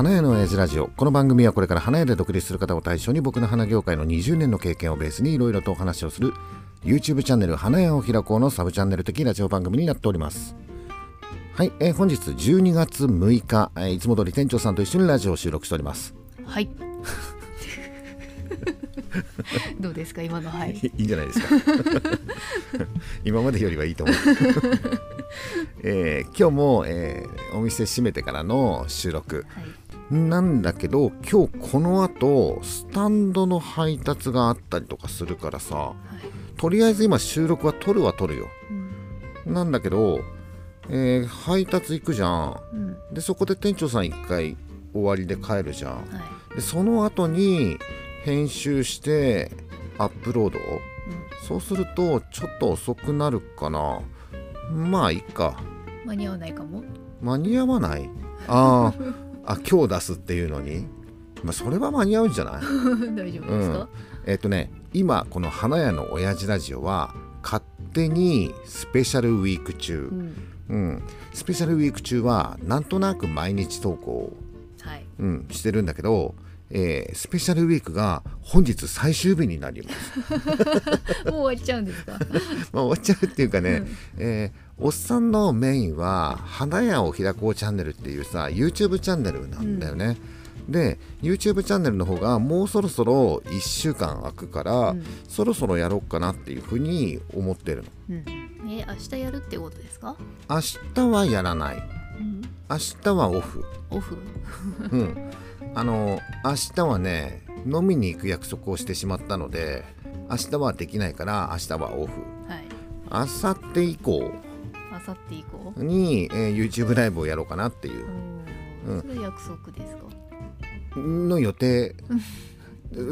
花屋の親父ラジオ。この番組はこれから花屋で独立する方を対象に僕の花業界の20年の経験をベースにいろいろとお話をする YouTube チャンネル花屋を開こうのサブチャンネル的ラジオ番組になっております。はい、えー本日12月6日、えーいつも通り店長さんと一緒にラジオを収録しております。はい。どうですか今のはい。いいんじゃないですか。今までよりはいいと思う、えー今日も、えーお店閉めてからの収録。はいなんだけど今日この後スタンドの配達があったりとかするからさはい。とりあえず今収録は撮るは撮るよ。うん。なんだけど、えー配達行くじゃん。うん。でそこで店長さん一回終わりで帰るじゃん。はい。でその後に編集してアップロードうん。そうするとちょっと遅くなるかな。まあいいか。間に合わないかも。間に合わない？あー あ今日出すっていうのに、まあ、それは間に合うんじゃない？大丈夫ですか、えっ、とね今この花屋の親父ラジオは勝手にスペシャルウィーク中。う、ん。うん、スペシャルウィーク中はなんとなく毎日投稿、はい。うん、してるんだけど、えースペシャルウィークが本日最終日になります。もう終わっちゃうんですか？まあ、終わっちゃうっていうかね、えーおっさんのメインは「花屋を開こうチャンネル」っていうさ YouTube チャンネルなんだよね。で YouTube チャンネルの方がもうそろそろ1週間空くから、うん。そろそろやろうかなっていうふうに思ってるの。うん。え明日やるってことですか、明日はやらない。うん、明日はオフ。オフ？うん、あの明日はね飲みに行く約束をしてしまったので明日はできないから明日はオフ。はい。明後日以降明後日以降に、えー YouTube ライブをやろうかなっていう。うん。それ約束ですか？の予定。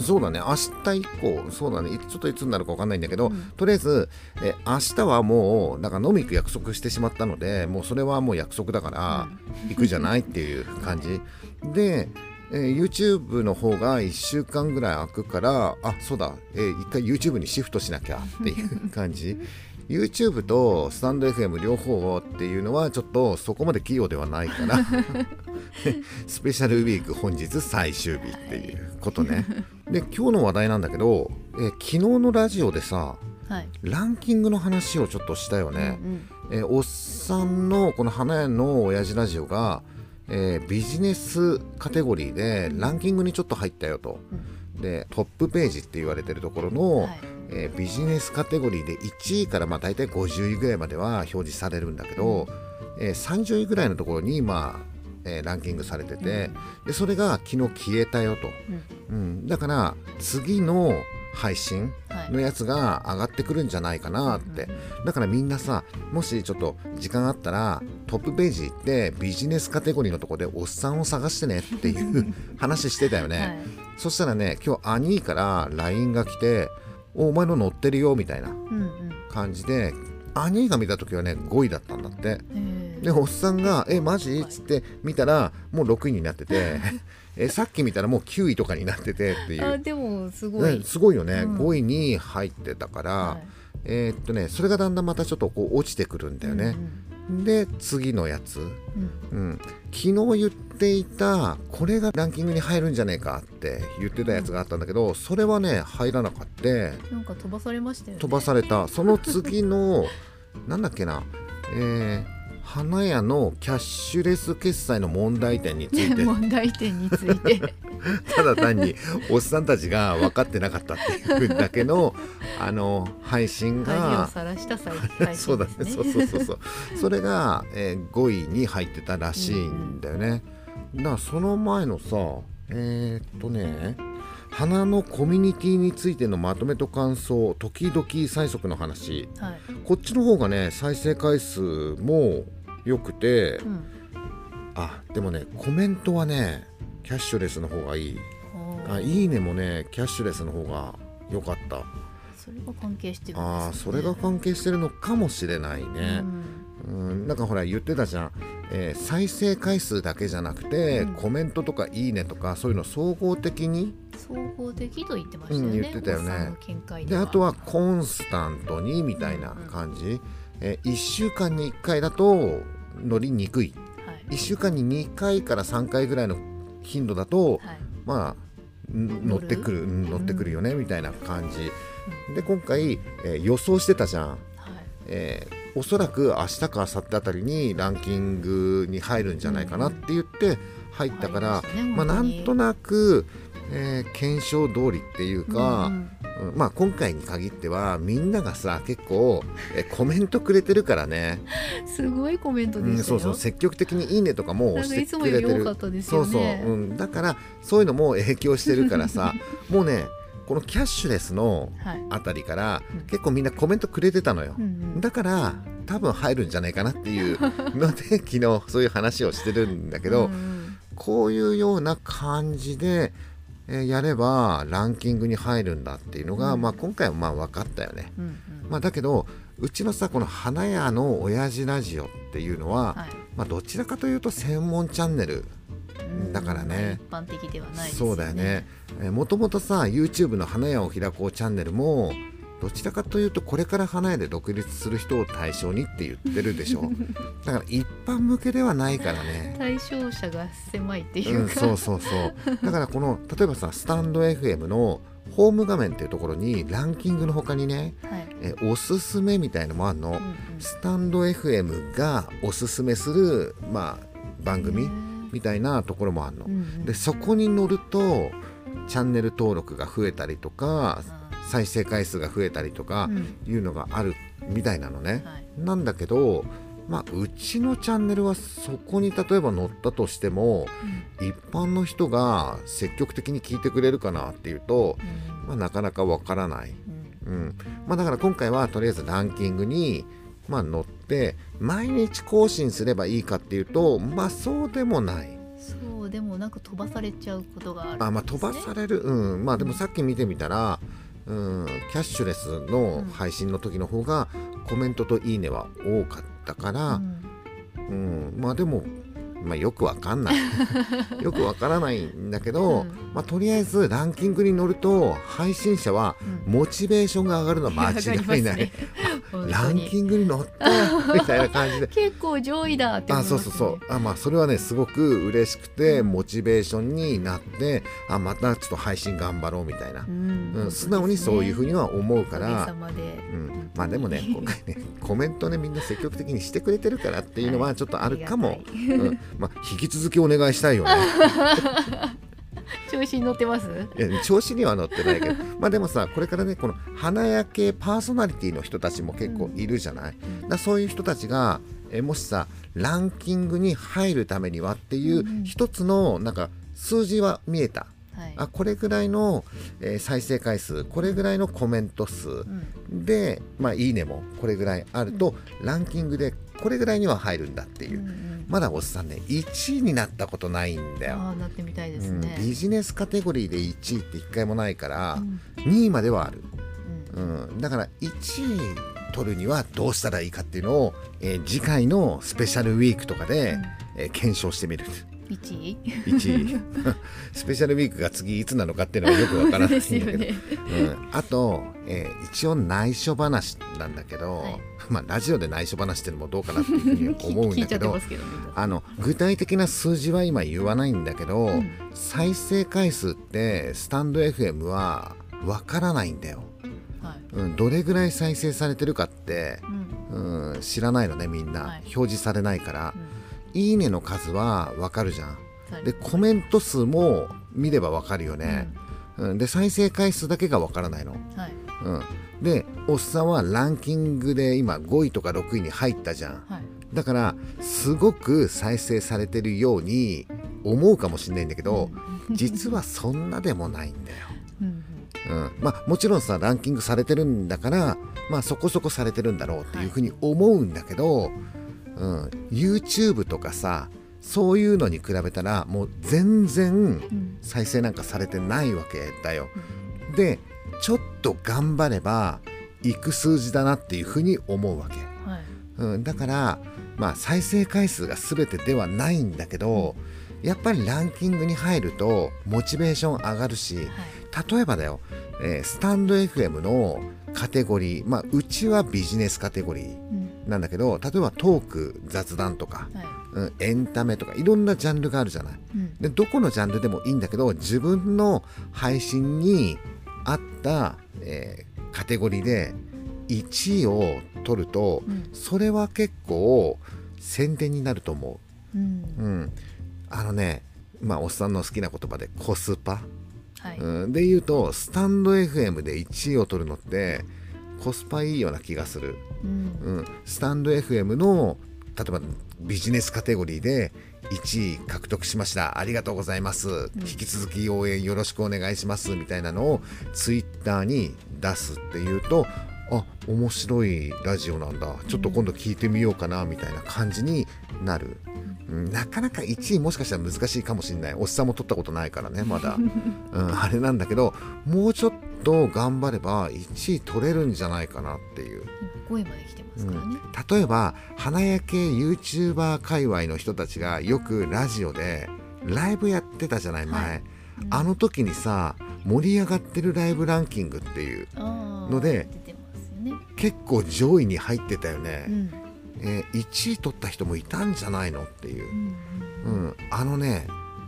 そうだね。明日以降そうだね。いちょっといつになるか分かんないんだけど、うん。とりあえず、え明日はもうなんか飲み行く約束してしまったのでもうそれはもう約束だから行くじゃないっていう感じ。で、えー YouTube の方が1週間ぐらい空くからあそうだ、えー一回 YouTube にシフトしなきゃっていう感じ YouTube とスタンド FM 両方っていうのはちょっとそこまで器用ではないから スペシャルウィーク本日最終日っていうことね。で今日の話題なんだけど、えー昨日のラジオでさはいランキングの話をちょっとしたよね。うんえーおっさんのこの花屋の親父ラジオが、えービジネスカテゴリーでランキングにちょっと入ったよと。でトップページって言われてるところの、うんはいえービジネスカテゴリーで1位からまあ大体50位ぐらいまでは表示されるんだけど、えー30位ぐらいのところにまあ、えーランキングされてて、でそれが昨日消えたよと、うん。うん、だから次の配信はい。のやつが上がってくるんじゃないかなって、だからみんなさもしちょっと時間あったらトップページ行ってビジネスカテゴリーのとこでおっさんを探してねっていう話してたよね、はい。そしたらね今日兄から LINE が来て「おお前の乗ってるよ」みたいなうんうん。感じで兄が見た時はね5位だったんだって。えー。でおっさんが「えマジ?」っつって見たらもう6位になってて えさっき見たらもう9位とかになっててっていう、あでもすごい、ね、すごいよね、うん。5位に入ってたから、はいえーっとねそれがだんだんまたちょっとこう落ちてくるんだよね、で次のやつ、うん。うん、昨日言っていたこれがランキングに入るんじゃねえかって言ってたやつがあったんだけどそれはね入らなかった。なんか飛ばされましたよね。飛ばされた。その次の なんだっけな。えー花屋のキャッシュレス決済の問題点について。問題点について ただ単におっさんたちが分かってなかったっていうだけの あの配信がさらした最配 そうだね。そうそうそうそう。それが、えー5位に入ってたらしいんだよね、だからその前のさえーっとね花のコミュニティについてのまとめと感想時々最速の話。はい。こっちの方がね再生回数も良くてうん。あでもねコメントはねキャッシュレスの方がいい。あいいねもねキャッシュレスの方が良かった。それが関係してるね。あーそれが関係してるのかもしれないね。うん。なんかほら言ってたじゃん、えー再生回数だけじゃなくて、うん。コメントとかいいねとかそういうの総合的に？総合的と言ってましたよね、うん言ってたよね。であとはコンスタントにみたいな感じ、え1週間に1回だと乗りにくい。はい。1週間に2回から3回ぐらいの頻度だとはい。まあん乗ってくるうん乗ってくるよねみたいな感じ。で今回、えー予想してたじゃん、はい。えーおそらく明日か明後日あたりにランキングに入るんじゃないかなって言って入ったから、入りまあ、なんとなく、えー検証通りっていうか、うんうんまあ、今回に限ってはみんながさ結構、えーコメントくれてるからね、すごいコメントうん、でしたよ。そうそう積極的に「いいね」とかも押してくれてるそう。そう、うん、だからそういうのも影響してるからさ もうねこのキャッシュレスのはい。あたりからうん結構みんなコメントくれてたのようんうんだから多分入るんじゃないかなっていうので 昨日そういう話をしてるんだけど、うんうんこういうような感じで、えーやればランキングに入るんだっていうのが、うん。まあ、今回はまあ分かったよね、うんうん。まあ、だけどうちのさこの花屋の親父ラジオっていうのは、はい。まあ、どちらかというと専門チャンネルうんだからね。一般的ではないですそうだよね。もともとさ YouTube の花屋を開こうチャンネルもどちらかというとこれから花屋で独立する人を対象にって言ってるでしょ だから一般向けではないからね。対象者が狭いっていううか。ん、そうそうそう。だからこの例えばさスタンド FM のホーム画面っていうところにランキングの他にねはい。えおすすめみたいのもあるの、うんうん。スタンド FM がおすすめする、まあ、番組みたいなところもあるの。うんうんでそこに乗るとチャンネル登録が増えたりとか再生回数が増えたりとかうん。いうのがあるみたいなのね、はい。なんだけどまあうちのチャンネルはそこに例えば載ったとしても一般の人が積極的に聞いてくれるかなっていうと、うん。まあ、なかなかわからない、うん。うん。まあ、だから今回はとりあえずランキングに、まあ、載って毎日更新すればいいかっていうとまあそうでもない。そうでもなんか飛ばされちゃうことがあるんです、ね。あまあ飛ばされる。うん。まあでもさっき見てみたらうんキャッシュレスの配信の時の方がコメントといいねは多かったからう、んうんまあでもまあよくわかんない。よくわからないんだけど、うん。まあとりあえずランキングに乗ると配信者はうん。モチベーションが上がるのは間違いない、ランキングに乗ったよみたいな感じで。結構上位だって思あそうそうそう。あまあそれはねすごく嬉しくてうん。モチベーションになってあまたちょっと配信頑張ろうみたいな、うん。うん、素直にそういうふうには思うから。うん、まあでもね今回ねコメントねみんな積極的にしてくれてるからっていうのはちょっとあるかも、ありがうん。まあ、引き続きお願いしたいよね 調子に乗ってます？調子には乗ってないけど。まあでもさこれからねこの花焼けパーソナリティの人たちも結構いるじゃない、うんだそういう人たちがえもしさランキングに入るためにはっていう一つのなんか数字は見えた、はい。あこれぐらいの、えー再生回数これぐらいのコメント数うん。で、まあ、いいねもこれぐらいあると、ランキングでこれぐらいには入るんだっていう、うんうんまだおっさんね1位になったことないんだよ、ああなってみたいですうんね、ビジネスカテゴリーで1位って1回もないから、うん。2位まではある、うん。うん、だから1位取るにはどうしたらいいかっていうのを、えー次回のスペシャルウィークとかで、えー検証してみる1位？1位。スペシャルウィークが次いつなのかっていうのはよくわからないんだですけど、よね。うん、あと、えー一応内緒話なんだけど、はい。まあラジオで内緒話っていうのもどうかなっていうふうに思うんだけどあの具体的な数字は今言わないんだけど、うん。再生回数ってスタンド FM はわからないんだよ、はい。うん、どれぐらい再生されてるかって、うん。うん、知らないのねみんな、はい。表示されないから「いいね」の数はわかるじゃん。うんでコメント数も見ればわかるよね、うん、で再生回数だけがわからないの、はい。うん、でおっさんはランキングで今5位とか6位に入ったじゃん。はい。だからすごく再生されてるように思うかもしれないんだけど、実はそんなでもないんだよ、うんうん、まあもちろんさランキングされてるんだからまあそこそこされてるんだろうっていうふうに思うんだけど、うん、YouTube とかさそういうのに比べたらもう全然うん再生なんかされてないわけだよ。でちょっと頑張ればいく数字だなっていうふうに思うわけ。はい。うん、だから、まあ、再生回数が全てではないんだけどやっぱりランキングに入るとモチベーション上がるしはい。例えばだよ、えースタンド FM のカテゴリー、まあ、うちはビジネスカテゴリー。うんなんだけど例えばトーク雑談とか、はい。うん、エンタメとかいろんなジャンルがあるじゃない。うん。でどこのジャンルでもいいんだけど自分の配信に合った、えーカテゴリーで1位を取るとうん。それは結構宣伝になると思う。ん。う。うん、あのねまあおっさんの好きな言葉でコスパ、はい。うん、で言うとスタンド FM で1位を取るのってコスパいいような気がする。うん。うん、スタンド FM の例えばビジネスカテゴリーで1位獲得しました。ありがとうございます、引き続き応援よろしくお願いします。みたいなのをツイッターに出すっていうとあ面白いラジオなんだ。ちょっと今度聞いてみようかなみたいな感じになる、うん、なかなか1位もしかしたら難しいかもしれない。おっさんも取ったことないからねまだ、うん、あれなんだけどもうちょっと頑張れば1位取れるんじゃないかなっていう。5位まで来てますからね、例えば花焼け YouTuber 界隈の人たちがよくラジオでライブやってたじゃない前、はい。あの時にさ盛り上がってるライブランキングっていうのでね、結構上位に入ってたよね、うん。えー1位取った人もいたんじゃないのっていう。う、んうん、あのね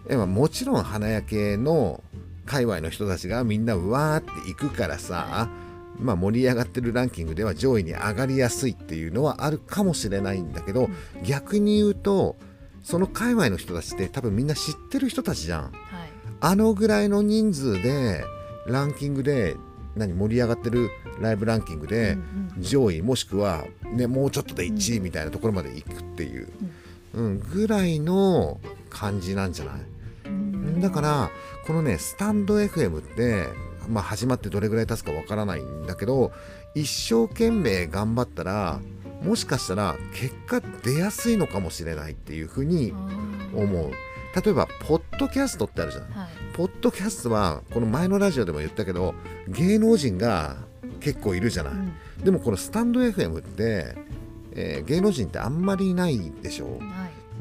もちろん花焼けの界隈の人たちがみんなうわーって行くからさ、はまあ、盛り上がってるランキングでは上位に上がりやすいっていうのはあるかもしれないんだけど、逆に言うとその界隈の人たちって多分みんな知ってる人たちじゃん。はい。あのぐらいの人数でランキングで何盛り上がってるライブランキングでうん上位もしくは、ね、もうちょっとで1位みたいなところまで行くっていう、うん、ぐらいの感じなんじゃない？うん。だからこのねスタンド FM って、まあ、始まってどれぐらい経つかわからないんだけど一生懸命頑張ったらもしかしたら結果出やすいのかもしれないっていうふうに思う例えばポッドキャストってあるじゃない？はい。ポッドキャストはこの前のラジオでも言ったけど芸能人が結構いるじゃない、うん。でもこのスタンド FM って、えー芸能人ってあんまりいないでしょ、はい。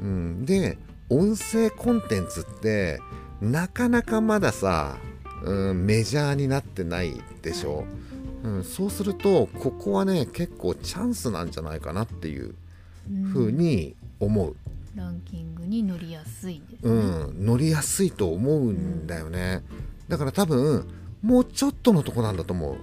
うん、で音声コンテンツってなかなかまださ、うん、メジャーになってないでしょ、うん、そうするとここはね結構チャンスなんじゃないかなっていうふうに思う、ランキングに乗りやすいですうね、ん、乗りやすいと思うんだよね、だから多分もうちょっとのとこなんだと思う。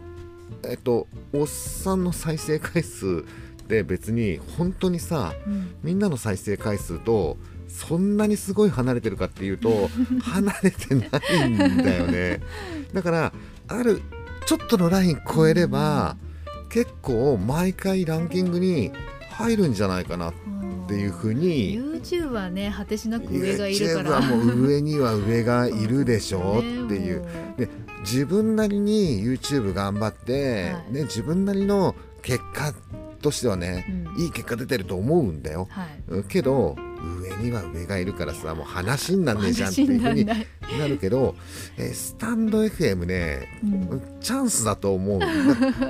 えっとおっさんの再生回数って別に本当にさうん。みんなの再生回数とそんなにすごい離れてるかっていうと 離れてないんだよね。だからあるちょっとのライン超えれば結構毎回ランキングに入るんじゃないかなっていうふうに YouTube はね果てしなく上がいるから。はもう上には上がいるでしょっていう。で自分なりに YouTube 頑張って、はい。ね、自分なりの結果としてはね、うん。いい結果出てると思うんだよ、はい。うんけど上には上がいるからさもう話になんねえじゃんっていうふうになるけど、えースタンド FM ねうん。チャンスだと思うだ。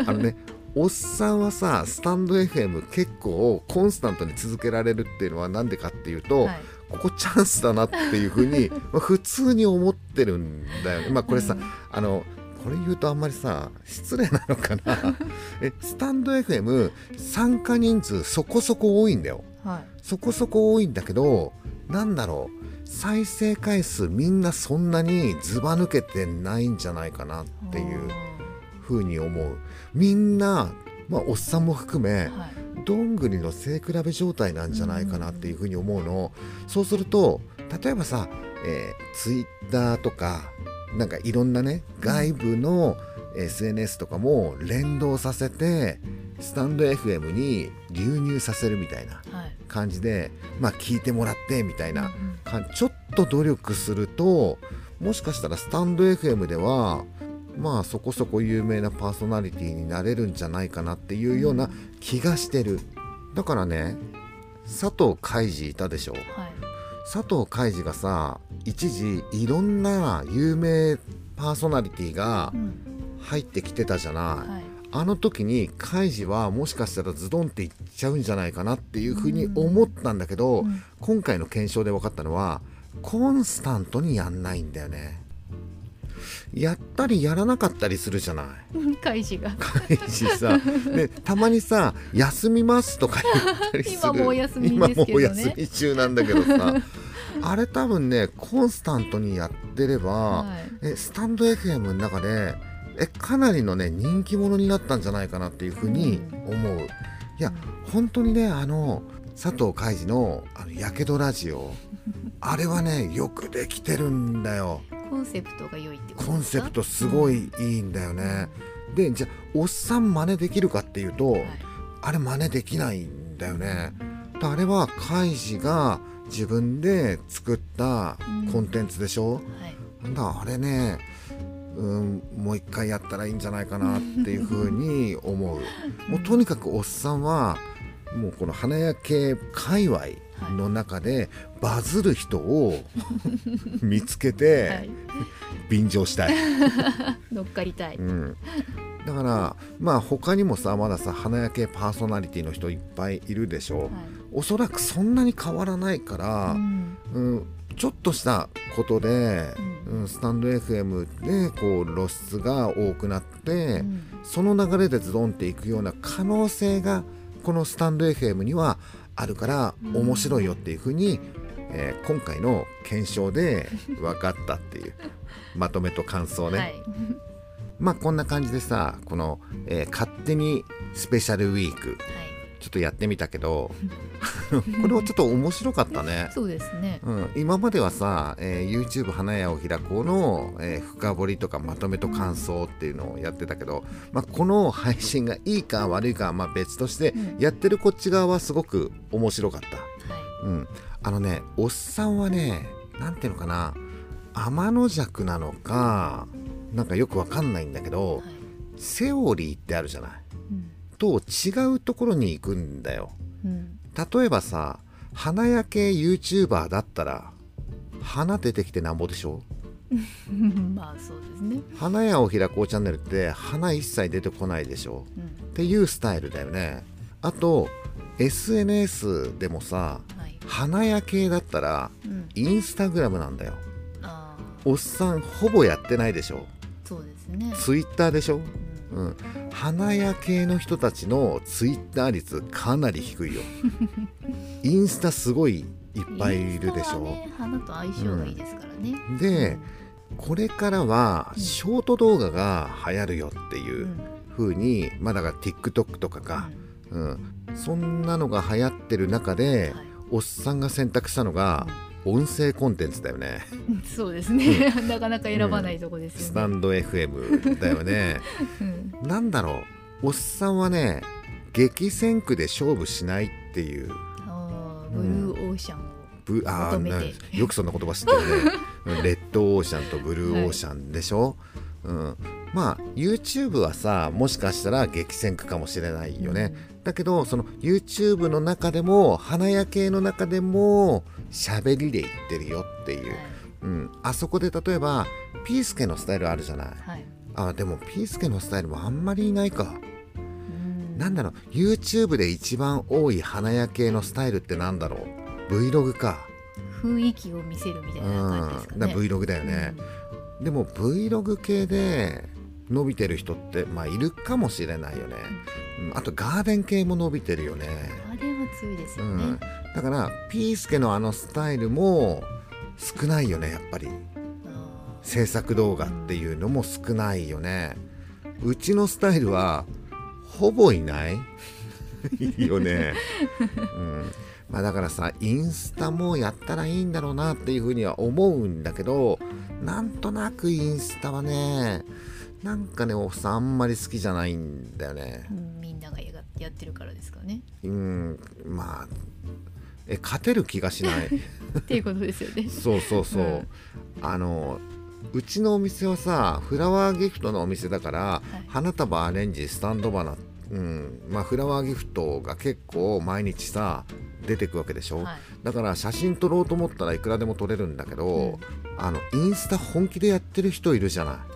あのねおっさんはさスタンド FM 結構コンスタントに続けられるっていうのはなんでかっていうと、はい。ここチャンスだなっていうふうに まあ普通に思ってるんだよね。まあこれさ、うん。あのこれ言うとあんまりさ失礼なのかな。えスタンド FM 参加人数そこそこ多いんだよ。はい。そこそこ多いんだけどなんだろう。再生回数みんなそんなにずば抜けてないんじゃないかなっていうふうに思う。みんなまあおっさんも含め、はい。どんぐりの背比べ状態なんじゃないかなっていうふうに思うの、そうすると例えばさ、えー、ツイッターとかなんかいろんなね外部の SNS とかも連動させてスタンド FM に流入させるみたいなはい。感じでまあ聞いてもらってみたいなうんかちょっと努力するともしかしたらスタンド FM ではまあそこそこ有名なパーソナリティになれるんじゃないかなっていうような気がしてる。だからね佐藤海二いたでしょ。はい。佐藤海二がさ一時いろんな有名パーソナリティがうん。入ってきてたじゃない、はい。あの時にカイジはもしかしたらズドンっていっちゃうんじゃないかなっていうふうに思ったんだけど、うん。今回の検証で分かったのはコンスタントにやんないんだよねやったりやらなかったりするじゃない。開示が。開示さ。でたまにさ「休みます」とか言ったりする。今もうお休みですけどね。今もうお休み中なんだけどさ。あれ多分ねコンスタントにやってれば、はい。えスタンド FM の中でえかなりのね人気者になったんじゃないかなっていうふうに思う。いや本当にねあの佐藤海二の「あのやけどラジオ」あれはねよくできてるんだよ。コンセプトが良いってことですか？コンセプトすごいいいんだよね。でじゃあおっさん真似できるかっていうと、はいあれ真似できないんだよね。あれはカイジが自分で作ったコンテンツでしょ、はいなんだあれねうんもう一回やったらいいんじゃないかなっていうふうに思う。もうとにかくおっさんはもうこの花屋系界隈の中でバズる人を 見つけはてい。便乗したい。乗っかりたい、うん、だからまあ他にもさまださ花焼けパーソナリティの人いっぱいいるでしょ、はい。おそらくそんなに変わらないから、うん。うんちょっとしたことで、ううんスタンド FM でこう露出が多くなって、うん。その流れでズドンっていくような可能性がこのスタンド FM にはあるからうん。面白いよっていうふうに、えー今回の検証で分かったっていう まとめと感想ね。はいまあこんな感じでさこの、えー勝手にスペシャルウィークちょっとやってみたけど これはちょっと面白かったね。そうですねうん、今まではさ、えー YouTube 花屋を開こうの、えー深掘りとかまとめと感想っていうのをやってたけど、まあ、この配信がいいか悪いかはまあ別として、うんやってるこっち側はすごく面白かった。はうん、あのねおっさんはねなんていうのかな天の弱なのかなんかよくわかんないんだけいど、はいセオリーってあるじゃない。うん。と違うところに行くんだよ。うん。例えばさ花焼け YouTuber だったら花出てきてなんぼでしょ まあそうですね。花屋を開こうチャンネルって花一切出てこないでしょ？うん。っていうスタイルだよね。あと SNS でもさはい花屋系だったらうん。インスタグラムなんだよ。おっさんほぼやってないでしょ。そうですね。ツイッターでしょ。うん。うん。花屋系の人たちのツイッター率かなり低いよ。インスタすごいいっぱいいるでしょ、ね花と相性がいいですからね。でこれからはうん。ショート動画が流行るよっていううん。風にまあだから TikTok とかか、うん、そんなのが流行ってる中ではいおっさんが選択したのが音声コンテンツだよね。うんそうですね。なかなか選ばないとこですよね。スタンド FM だよね。うん。なんだろう。おっさんはね激戦区で勝負しないっていう。ブルーオーシャンをブあよくそんな言葉知ってるね。うん。レッドオーシャンとブルーオーシャンでしょ、うん、まあ YouTube はさもしかしたら激戦区かもしれないよね、だけどその YouTube の中でも花屋系の中でも喋りで言ってるよっていう、うん、あそこで例えばピースケのスタイルあるじゃない。はい、はいあでもピースケのスタイルもあんまりいないか。うん。なんだろう。YouTube で一番多い花屋系のスタイルってなんだろう。Vlog か。雰囲気を見せるみたいな感じですかうん。だね。Vlog だよね、でも Vlog 系で伸びてる人ってまあいるかもしれないよね、うんあとガーデン系も伸びてるよね、うんあれは強いですよね。うん、だからピースケのあのスタイルも少ないよねやっぱり。あ制作動画っていうのも少ないよね。うちのスタイルはほぼいない よね、うん。まあ、だからさインスタもやったらいいんだろうなっていうふうには思うんだけどなんとなくインスタはねなんかねおっさんあんまり好きじゃないんだよね。ーうんみんながやがやってるからですかね。うんまあえ勝てる気がしない。っていうことですよね。そうそうそう、うん。あのうちのお店はさフラワーギフトのお店だから、い。花束アレンジスタンド花うんまあフラワーギフトが結構毎日さ出てくわけでしょ、はい。だから写真撮ろうと思ったらいくらでも撮れるんだけど、あのインスタ本気でやってる人いるじゃなはい。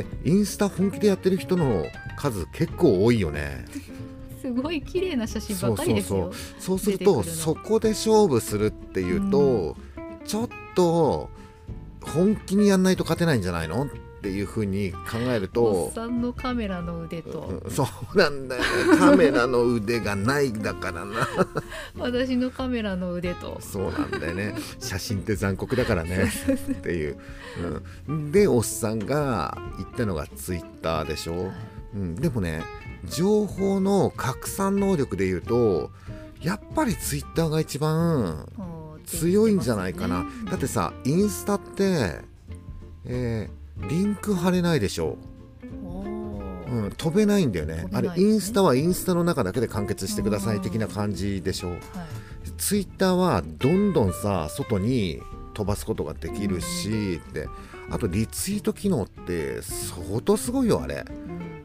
いでインスタ本気でやってる人の数結構多いよね。すごい綺麗な写真ばっかりですよ。そうするとそこで勝負するっていうと、ちょっと本気にやんないと勝てないんじゃないの？ってっていうふうに考えるとおっさんのカメラの腕と、うんそうなんだよね。カメラの腕がないだからな。私のカメラの腕と。そうなんだよね。写真って残酷だからね。っていう、うん、でおっさんが言ったのがツイッターでしょ、はい。うん、でもね情報の拡散能力で言うとやっぱりツイッターが一番強いんじゃないかな、ね。だってさインスタって、えーリンク貼れないでしょ、おー。うん、飛べないんだよね。あれインスタはインスタの中だけで完結してください的な感じでしょはい。ツイッターはどんどんさ外に飛ばすことができるしって。あとリツイート機能って相当すごいよあれ、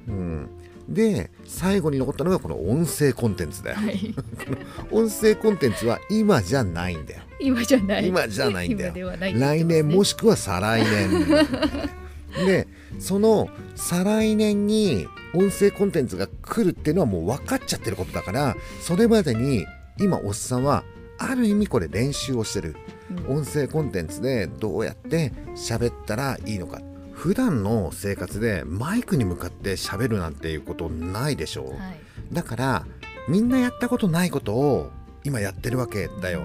うん。うん、で最後に残ったのがこの音声コンテンツだよ。はい。音声コンテンツは今じゃないんだよ。今じゃない。今じゃないんだよ。今ではないってこと来年もしくは再来年でその再来年に音声コンテンツが来るっていうのはもう分かっちゃってることだからそれまでに今おっさんはある意味これ練習をしてる。うん。音声コンテンツでどうやって喋ったらいいのか。普段の生活でマイクに向かって喋るなんていうことないでしょう、はい。だからみんなやったことないことを今やってるわけだよ。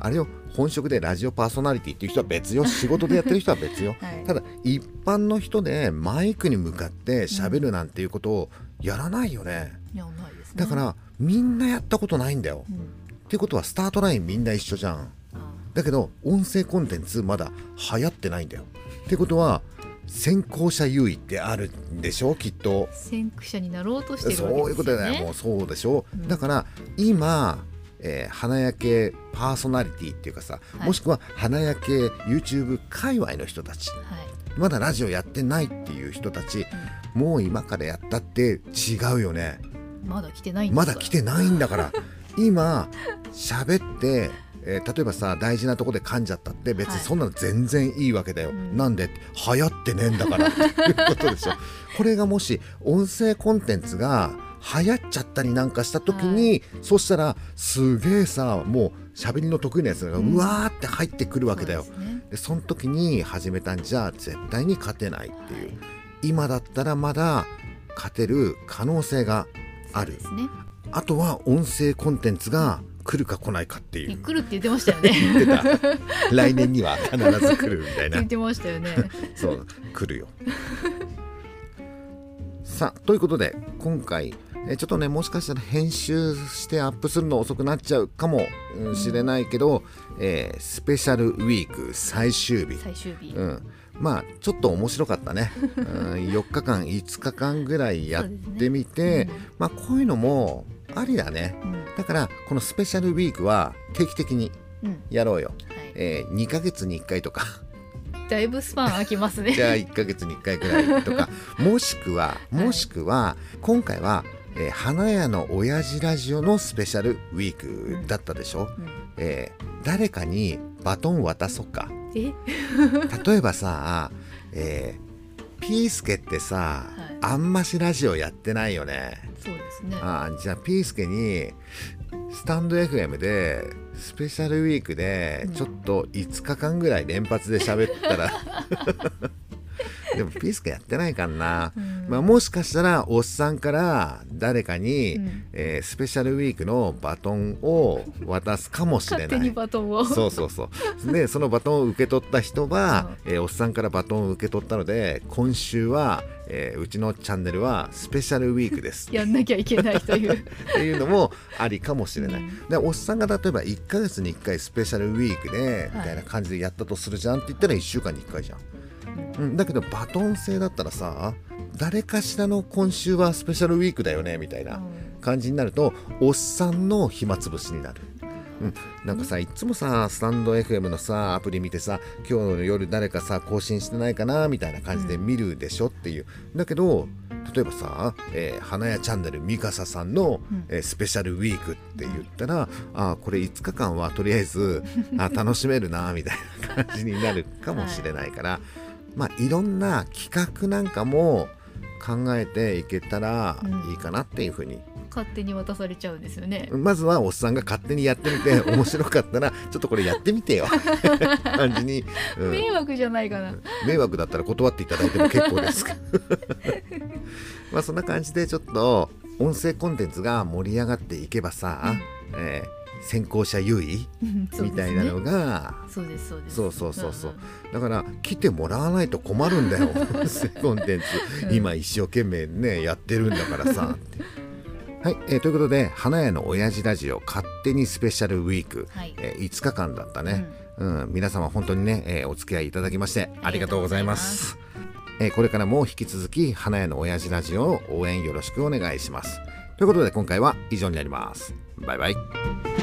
あれよ本職でラジオパーソナリティっていう人は別よ。仕事でやってる人は別よ。はい。ただ一般の人でマイクに向かって喋るなんていうことをやらないよね。いやないですね。だからみんなやったことないんだよ。うん。っていうことはスタートラインみんな一緒じゃん。あだけど音声コンテンツまだ流行ってないんだよ。ってことは先行者優位ってあるんでしょ？きっと。先駆者になろうとしてるそうわけですよね。いうことだよもうそうでしょ、うん。だから今、えー花焼けパーソナリティっていうかさ、はい。もしくは花焼け YouTube 界隈の人たち。はい。まだラジオやってないっていう人たちもう今からやったって違うよね。まだ来てないんですかまだ来てないんだから。今喋って、えー例えばさ大事なとこで噛んじゃったって別にはい。そんなの全然いいわけだよ、うん。なんで？流行ってねえんだから。っ ていうことでしょ。これがもし音声コンテンツが流行っちゃったりなんかした時に、そしたらすげえさもう喋りの得意なやつがうわーって入ってくるわけだよ、そうですね。でその時に始めたんじゃ絶対に勝てないっていう、はい。今だったらまだ勝てる可能性がある。ね。あとは音声コンテンツが来るか来ないかっていう。来るって言ってましたよね。言ってた。来年には必ず来るみたいな。言ってましたよね。そう来るよ。さあということで今回えちょっとねもしかしたら編集してアップするの遅くなっちゃうかもうんしれないけど、えースペシャルウィーク最終日。最終日、うん、まあちょっと面白かったね、うん、4日間5日間ぐらいやってみて、まあこういうのもありだね。うん。だからこのスペシャルウィークは定期的にうん。はいやろうよ、えー2ヶ月に1回とか。だいぶスパン空きますね。じゃあ1ヶ月に1回ぐらいとか。もしくはもしくは今回は、えー花屋の親父ラジオのスペシャルウィークだったでしょ、うん。えー誰かにバトン渡そうか。え？例えばさ、えーピースケってさ、はい。あんましラジオやってないよね。そうですね。あーじゃあピースケにスタンド FM でスペシャルウィークでうん。ちょっと5日間ぐらい連発で喋ったら でもピースケやってないからな、うん。まあ、もしかしたらおっさんから誰かに、うん。えースペシャルウィークのバトンを渡すかもしれ勝手にない。バトンを。そうそうそう。でそのバトンを受け取った人は、えーおっさんからバトンを受け取ったので今週は、えーうちのチャンネルはスペシャルウィークです。やんなきゃいけないという。っていうのもありかもしれない。うん。でおっさんが例えば1ヶ月に1回スペシャルウィークでみたいな感じでやったとするじゃんって言ったら1週間に1回じゃん。うん、だけどバトン制だったらさ誰かしらの今週はスペシャルウィークだよねみたいな感じになるとおっさんの暇つぶしになる。うん、なんかさいつもさスタンド FM のさアプリ見てさ今日の夜誰かさ更新してないかなみたいな感じで見るでしょっていう、だけど例えばさ、えー花屋チャンネルミカサさんの、うん。えースペシャルウィークって言ったら、あーこれ5日間はとりあえずあ楽しめるなみたいな感じになるかもしれないから、まあいろんな企画なんかも考えていけたらいいかなっていうふうに。勝手に渡されちゃうんですよね。まずはおっさんが勝手にやってみて面白かったら ちょっとこれやってみてよ。感じに、うん。迷惑じゃないかな。迷惑だったら断っていただいても結構です。まあそんな感じでちょっと音声コンテンツが盛り上がっていけばさ、えー先行者優位みたいなのが、そうですそうです。そうそうそうそう。んん。だから来てもらわないと困るんだよ。コンテンツ、うん。今一生懸命ねやってるんだからさ。はい、えーということで花屋の親父ラジオ勝手にスペシャルウィーク、はい。えー5日間だったね、うん。皆様本当にね、えーお付き合いいただきましてありがとうございます。えーこれからも引き続き花屋の親父ラジオを応援よろしくお願いします。ということで今回は以上になります。バイバイ